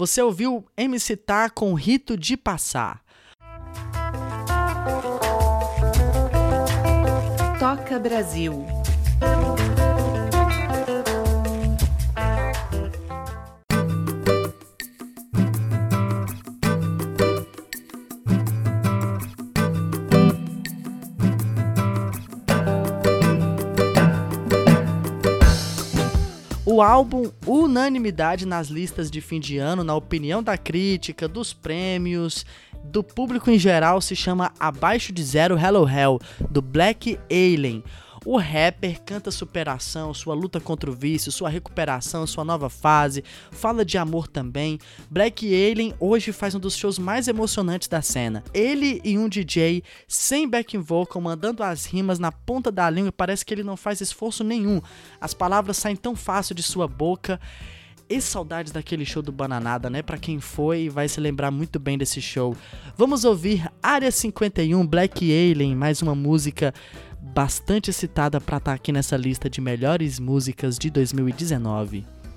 Você ouviu MC Tá com Rito de Passar. Toca Brasil. O álbum unanimidade nas listas de fim de ano, na opinião da crítica, dos prêmios, do público em geral, se chama Abaixo de Zero Hello Hell, do Black Alien. O rapper canta superação, sua luta contra o vício, sua recuperação, sua nova fase, fala de amor também. Black Alien hoje faz um dos shows mais emocionantes da cena. Ele e um DJ sem backing vocal mandando as rimas na ponta da língua, parece que ele não faz esforço nenhum. As palavras saem tão fácil de sua boca. E saudades daquele show do Bananada, né? Para quem foi, vai se lembrar muito bem desse show. Vamos ouvir Área 51 Black Alien, mais uma música bastante citada para estar tá aqui nessa lista de melhores músicas de 2019.